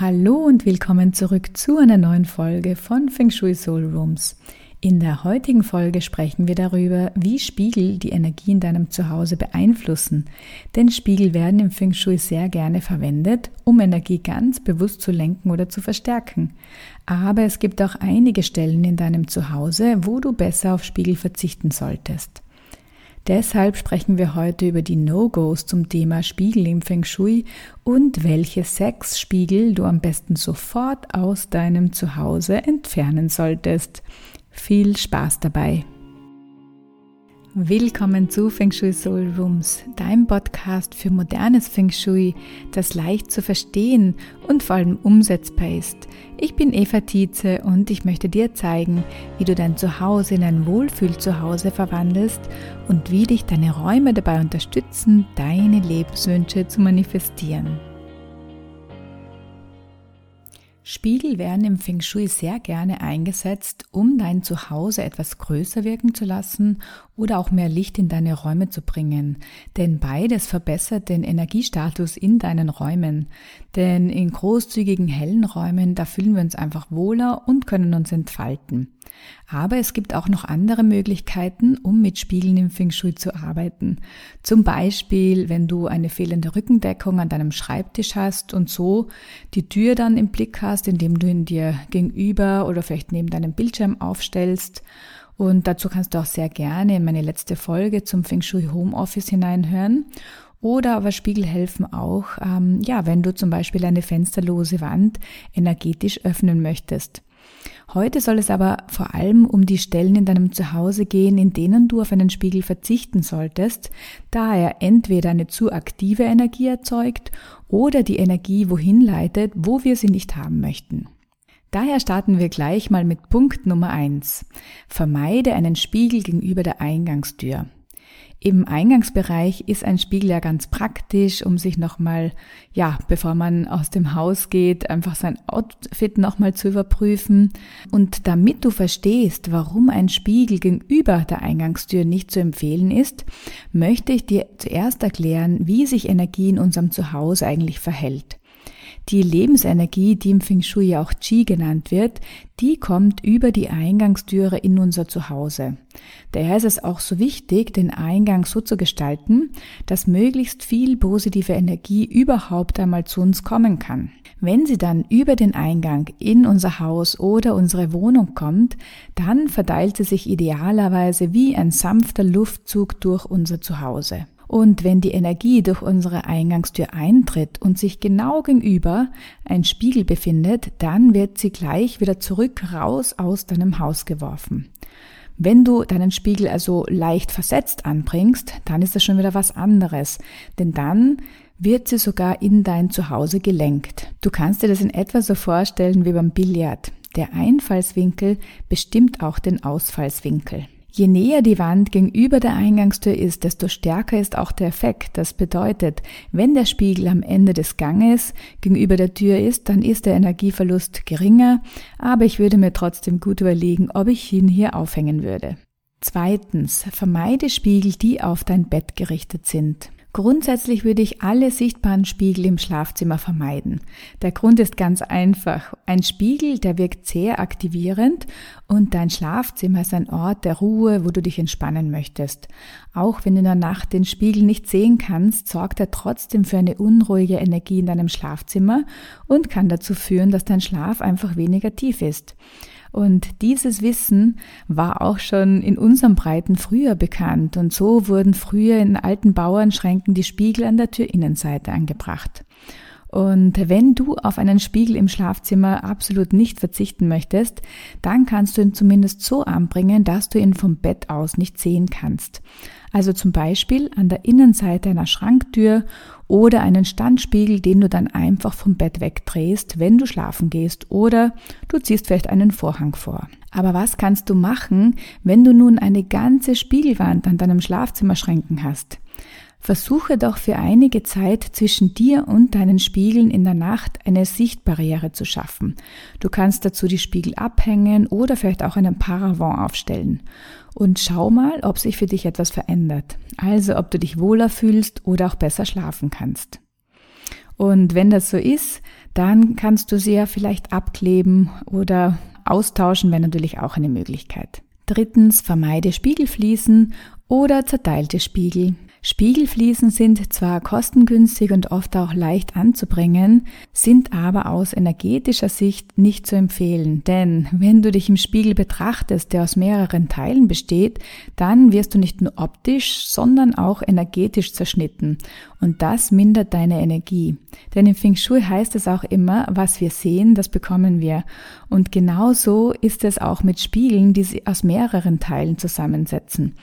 Hallo und willkommen zurück zu einer neuen Folge von Feng Shui Soul Rooms. In der heutigen Folge sprechen wir darüber, wie Spiegel die Energie in deinem Zuhause beeinflussen. Denn Spiegel werden im Feng Shui sehr gerne verwendet, um Energie ganz bewusst zu lenken oder zu verstärken. Aber es gibt auch einige Stellen in deinem Zuhause, wo du besser auf Spiegel verzichten solltest. Deshalb sprechen wir heute über die No-Gos zum Thema Spiegel im Feng Shui und welche sechs Spiegel du am besten sofort aus deinem Zuhause entfernen solltest. Viel Spaß dabei! Willkommen zu Feng Shui Soul Rooms, deinem Podcast für modernes Feng Shui, das leicht zu verstehen und vor allem umsetzbar ist. Ich bin Eva Tietze und ich möchte dir zeigen, wie du dein Zuhause in ein Wohlfühl-Zuhause verwandelst und wie dich deine Räume dabei unterstützen, deine Lebenswünsche zu manifestieren. Spiegel werden im Feng Shui sehr gerne eingesetzt, um dein Zuhause etwas größer wirken zu lassen oder auch mehr Licht in deine Räume zu bringen. Denn beides verbessert den Energiestatus in deinen Räumen. Denn in großzügigen hellen Räumen, da fühlen wir uns einfach wohler und können uns entfalten. Aber es gibt auch noch andere Möglichkeiten, um mit Spiegeln im Feng Shui zu arbeiten. Zum Beispiel, wenn du eine fehlende Rückendeckung an deinem Schreibtisch hast und so die Tür dann im Blick hast, indem du ihn dir gegenüber oder vielleicht neben deinem Bildschirm aufstellst. Und dazu kannst du auch sehr gerne in meine letzte Folge zum Feng Shui Home Office hineinhören. Oder aber Spiegel helfen auch, ähm, ja, wenn du zum Beispiel eine fensterlose Wand energetisch öffnen möchtest. Heute soll es aber vor allem um die Stellen in deinem Zuhause gehen, in denen du auf einen Spiegel verzichten solltest, da er entweder eine zu aktive Energie erzeugt oder die Energie wohin leitet, wo wir sie nicht haben möchten. Daher starten wir gleich mal mit Punkt Nummer eins: Vermeide einen Spiegel gegenüber der Eingangstür. Im Eingangsbereich ist ein Spiegel ja ganz praktisch, um sich nochmal, ja, bevor man aus dem Haus geht, einfach sein Outfit nochmal zu überprüfen. Und damit du verstehst, warum ein Spiegel gegenüber der Eingangstür nicht zu empfehlen ist, möchte ich dir zuerst erklären, wie sich Energie in unserem Zuhause eigentlich verhält. Die Lebensenergie, die im Feng Shui auch Qi genannt wird, die kommt über die Eingangstüre in unser Zuhause. Daher ist es auch so wichtig, den Eingang so zu gestalten, dass möglichst viel positive Energie überhaupt einmal zu uns kommen kann. Wenn sie dann über den Eingang in unser Haus oder unsere Wohnung kommt, dann verteilt sie sich idealerweise wie ein sanfter Luftzug durch unser Zuhause. Und wenn die Energie durch unsere Eingangstür eintritt und sich genau gegenüber ein Spiegel befindet, dann wird sie gleich wieder zurück raus aus deinem Haus geworfen. Wenn du deinen Spiegel also leicht versetzt anbringst, dann ist das schon wieder was anderes, denn dann wird sie sogar in dein Zuhause gelenkt. Du kannst dir das in etwa so vorstellen wie beim Billard. Der Einfallswinkel bestimmt auch den Ausfallswinkel. Je näher die Wand gegenüber der Eingangstür ist, desto stärker ist auch der Effekt. Das bedeutet, wenn der Spiegel am Ende des Ganges gegenüber der Tür ist, dann ist der Energieverlust geringer, aber ich würde mir trotzdem gut überlegen, ob ich ihn hier aufhängen würde. Zweitens, vermeide Spiegel, die auf dein Bett gerichtet sind. Grundsätzlich würde ich alle sichtbaren Spiegel im Schlafzimmer vermeiden. Der Grund ist ganz einfach. Ein Spiegel, der wirkt sehr aktivierend und dein Schlafzimmer ist ein Ort der Ruhe, wo du dich entspannen möchtest. Auch wenn du in der Nacht den Spiegel nicht sehen kannst, sorgt er trotzdem für eine unruhige Energie in deinem Schlafzimmer und kann dazu führen, dass dein Schlaf einfach weniger tief ist. Und dieses Wissen war auch schon in unserem Breiten früher bekannt und so wurden früher in alten Bauernschränken die Spiegel an der Türinnenseite angebracht. Und wenn du auf einen Spiegel im Schlafzimmer absolut nicht verzichten möchtest, dann kannst du ihn zumindest so anbringen, dass du ihn vom Bett aus nicht sehen kannst. Also zum Beispiel an der Innenseite einer Schranktür oder einen Standspiegel, den du dann einfach vom Bett wegdrehst, wenn du schlafen gehst oder du ziehst vielleicht einen Vorhang vor. Aber was kannst du machen, wenn du nun eine ganze Spiegelwand an deinem Schlafzimmerschränken hast? Versuche doch für einige Zeit zwischen dir und deinen Spiegeln in der Nacht eine Sichtbarriere zu schaffen. Du kannst dazu die Spiegel abhängen oder vielleicht auch einen Paravent aufstellen. Und schau mal, ob sich für dich etwas verändert. Also ob du dich wohler fühlst oder auch besser schlafen kannst. Und wenn das so ist, dann kannst du sie ja vielleicht abkleben oder austauschen, wäre natürlich auch eine Möglichkeit. Drittens, vermeide Spiegelfliesen oder zerteilte Spiegel. Spiegelfliesen sind zwar kostengünstig und oft auch leicht anzubringen, sind aber aus energetischer Sicht nicht zu empfehlen, denn wenn du dich im Spiegel betrachtest, der aus mehreren Teilen besteht, dann wirst du nicht nur optisch, sondern auch energetisch zerschnitten und das mindert deine Energie. Denn im Feng Shui heißt es auch immer, was wir sehen, das bekommen wir. Und genau so ist es auch mit Spiegeln, die sie aus mehreren Teilen zusammensetzen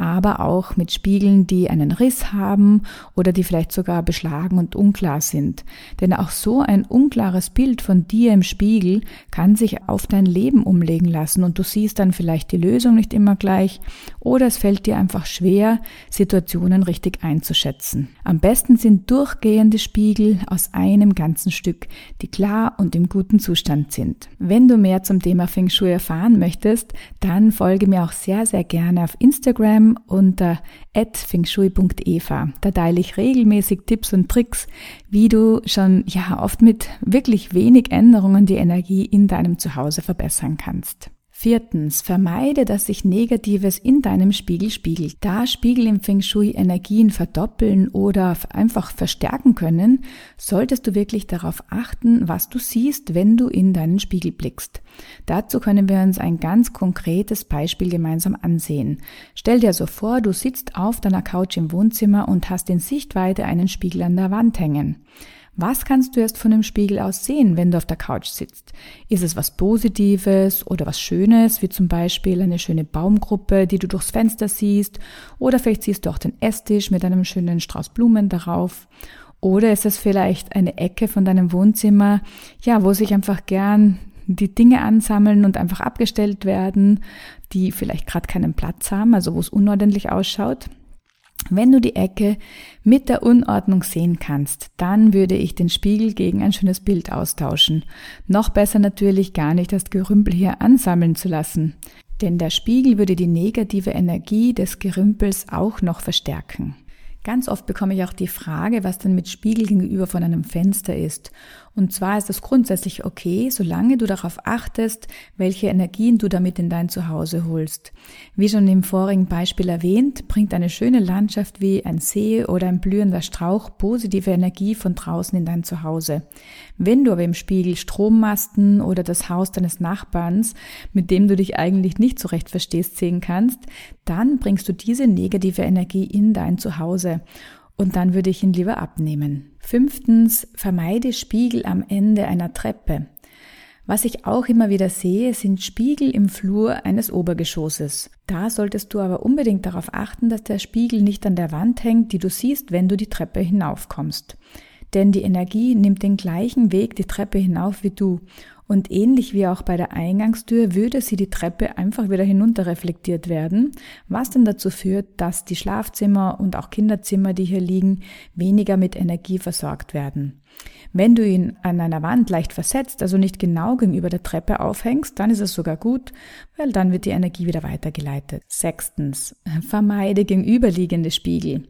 aber auch mit Spiegeln, die einen Riss haben oder die vielleicht sogar beschlagen und unklar sind. Denn auch so ein unklares Bild von dir im Spiegel kann sich auf dein Leben umlegen lassen und du siehst dann vielleicht die Lösung nicht immer gleich oder es fällt dir einfach schwer, Situationen richtig einzuschätzen. Am besten sind durchgehende Spiegel aus einem ganzen Stück, die klar und im guten Zustand sind. Wenn du mehr zum Thema Feng Shui erfahren möchtest, dann folge mir auch sehr, sehr gerne auf Instagram unter fengshui.eva. Da teile ich regelmäßig Tipps und Tricks, wie du schon ja oft mit wirklich wenig Änderungen die Energie in deinem Zuhause verbessern kannst. Viertens, vermeide, dass sich Negatives in deinem Spiegel spiegelt. Da Spiegel im Feng Shui Energien verdoppeln oder einfach verstärken können, solltest du wirklich darauf achten, was du siehst, wenn du in deinen Spiegel blickst. Dazu können wir uns ein ganz konkretes Beispiel gemeinsam ansehen. Stell dir so vor, du sitzt auf deiner Couch im Wohnzimmer und hast in Sichtweite einen Spiegel an der Wand hängen. Was kannst du erst von dem Spiegel aus sehen, wenn du auf der Couch sitzt? Ist es was Positives oder was Schönes, wie zum Beispiel eine schöne Baumgruppe, die du durchs Fenster siehst? Oder vielleicht siehst du auch den Esstisch mit einem schönen Strauß Blumen darauf? Oder ist es vielleicht eine Ecke von deinem Wohnzimmer, ja, wo sich einfach gern die Dinge ansammeln und einfach abgestellt werden, die vielleicht gerade keinen Platz haben, also wo es unordentlich ausschaut? Wenn du die Ecke mit der Unordnung sehen kannst, dann würde ich den Spiegel gegen ein schönes Bild austauschen. Noch besser natürlich gar nicht das Gerümpel hier ansammeln zu lassen. Denn der Spiegel würde die negative Energie des Gerümpels auch noch verstärken. Ganz oft bekomme ich auch die Frage, was denn mit Spiegel gegenüber von einem Fenster ist. Und zwar ist das grundsätzlich okay, solange du darauf achtest, welche Energien du damit in dein Zuhause holst. Wie schon im vorigen Beispiel erwähnt, bringt eine schöne Landschaft wie ein See oder ein blühender Strauch positive Energie von draußen in dein Zuhause. Wenn du aber im Spiegel Strommasten oder das Haus deines Nachbarns, mit dem du dich eigentlich nicht so recht verstehst, sehen kannst, dann bringst du diese negative Energie in dein Zuhause und dann würde ich ihn lieber abnehmen. Fünftens, vermeide Spiegel am Ende einer Treppe. Was ich auch immer wieder sehe, sind Spiegel im Flur eines Obergeschosses. Da solltest du aber unbedingt darauf achten, dass der Spiegel nicht an der Wand hängt, die du siehst, wenn du die Treppe hinaufkommst. Denn die Energie nimmt den gleichen Weg die Treppe hinauf wie du und ähnlich wie auch bei der Eingangstür würde sie die Treppe einfach wieder hinunter reflektiert werden, was dann dazu führt, dass die Schlafzimmer und auch Kinderzimmer, die hier liegen, weniger mit Energie versorgt werden. Wenn du ihn an einer Wand leicht versetzt, also nicht genau gegenüber der Treppe aufhängst, dann ist es sogar gut, weil dann wird die Energie wieder weitergeleitet. Sechstens, vermeide gegenüberliegende Spiegel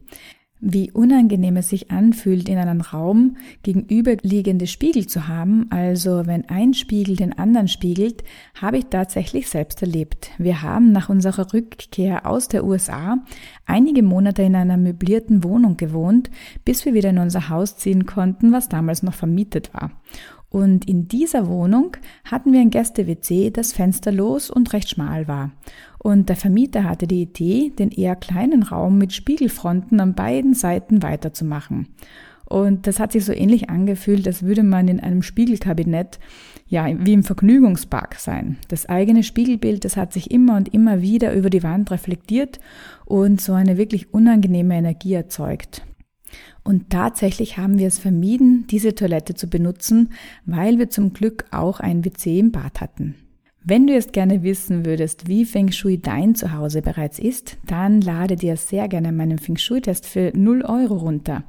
wie unangenehm es sich anfühlt, in einem Raum gegenüberliegende Spiegel zu haben, also wenn ein Spiegel den anderen spiegelt, habe ich tatsächlich selbst erlebt. Wir haben nach unserer Rückkehr aus der USA einige Monate in einer möblierten Wohnung gewohnt, bis wir wieder in unser Haus ziehen konnten, was damals noch vermietet war. Und in dieser Wohnung hatten wir ein Gäste-WC, das fensterlos und recht schmal war. Und der Vermieter hatte die Idee, den eher kleinen Raum mit Spiegelfronten an beiden Seiten weiterzumachen. Und das hat sich so ähnlich angefühlt, als würde man in einem Spiegelkabinett, ja, wie im Vergnügungspark sein. Das eigene Spiegelbild, das hat sich immer und immer wieder über die Wand reflektiert und so eine wirklich unangenehme Energie erzeugt. Und tatsächlich haben wir es vermieden, diese Toilette zu benutzen, weil wir zum Glück auch ein WC im Bad hatten. Wenn du jetzt gerne wissen würdest, wie Feng Shui dein Zuhause bereits ist, dann lade dir sehr gerne meinen Feng Shui-Test für 0 Euro runter.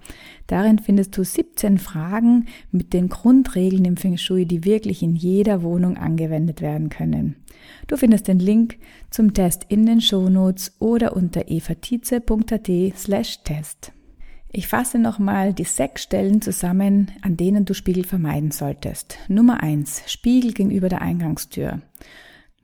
Darin findest du 17 Fragen mit den Grundregeln im Feng Shui, die wirklich in jeder Wohnung angewendet werden können. Du findest den Link zum Test in den Shownotes oder unter evatize.at slash Test. Ich fasse nochmal die sechs Stellen zusammen, an denen du Spiegel vermeiden solltest. Nummer eins: Spiegel gegenüber der Eingangstür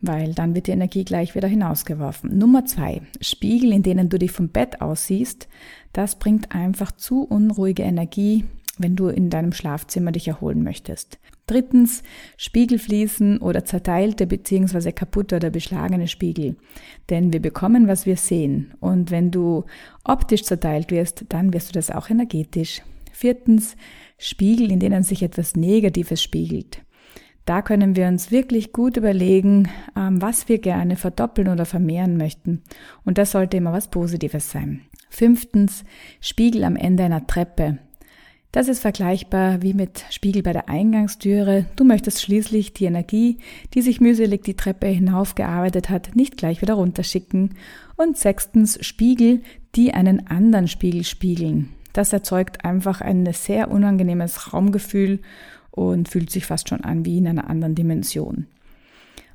weil dann wird die Energie gleich wieder hinausgeworfen. Nummer zwei, Spiegel, in denen du dich vom Bett aussiehst, das bringt einfach zu unruhige Energie, wenn du in deinem Schlafzimmer dich erholen möchtest. Drittens, Spiegelfliesen oder zerteilte bzw. kaputte oder beschlagene Spiegel. Denn wir bekommen, was wir sehen. Und wenn du optisch zerteilt wirst, dann wirst du das auch energetisch. Viertens, Spiegel, in denen sich etwas Negatives spiegelt. Da können wir uns wirklich gut überlegen, ähm, was wir gerne verdoppeln oder vermehren möchten. Und das sollte immer was Positives sein. Fünftens, Spiegel am Ende einer Treppe. Das ist vergleichbar wie mit Spiegel bei der Eingangstüre. Du möchtest schließlich die Energie, die sich mühselig die Treppe hinaufgearbeitet hat, nicht gleich wieder runterschicken. Und sechstens Spiegel, die einen anderen Spiegel spiegeln. Das erzeugt einfach ein sehr unangenehmes Raumgefühl und fühlt sich fast schon an wie in einer anderen Dimension.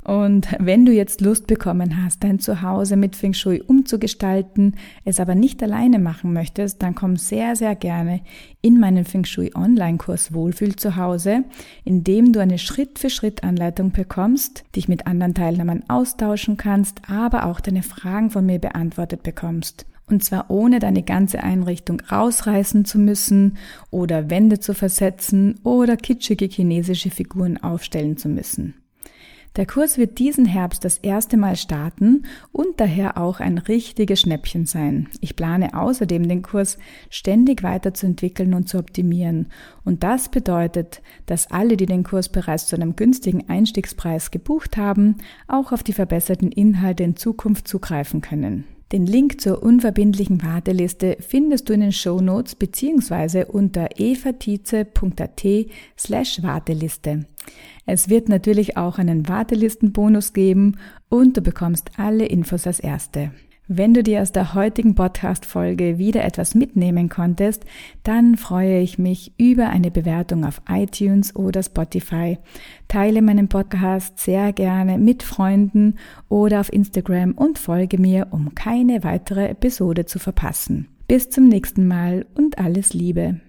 Und wenn du jetzt Lust bekommen hast, dein Zuhause mit Feng Shui umzugestalten, es aber nicht alleine machen möchtest, dann komm sehr, sehr gerne in meinen Feng Shui Online-Kurs Wohlfühl zu Hause, in dem du eine Schritt-für-Schritt-Anleitung bekommst, dich mit anderen Teilnehmern austauschen kannst, aber auch deine Fragen von mir beantwortet bekommst. Und zwar ohne deine ganze Einrichtung rausreißen zu müssen oder Wände zu versetzen oder kitschige chinesische Figuren aufstellen zu müssen. Der Kurs wird diesen Herbst das erste Mal starten und daher auch ein richtiges Schnäppchen sein. Ich plane außerdem den Kurs ständig weiterzuentwickeln und zu optimieren. Und das bedeutet, dass alle, die den Kurs bereits zu einem günstigen Einstiegspreis gebucht haben, auch auf die verbesserten Inhalte in Zukunft zugreifen können. Den Link zur unverbindlichen Warteliste findest du in den Show Notes beziehungsweise unter evatize.at slash Warteliste. Es wird natürlich auch einen Wartelistenbonus geben und du bekommst alle Infos als Erste. Wenn du dir aus der heutigen Podcast-Folge wieder etwas mitnehmen konntest, dann freue ich mich über eine Bewertung auf iTunes oder Spotify. Teile meinen Podcast sehr gerne mit Freunden oder auf Instagram und folge mir, um keine weitere Episode zu verpassen. Bis zum nächsten Mal und alles Liebe.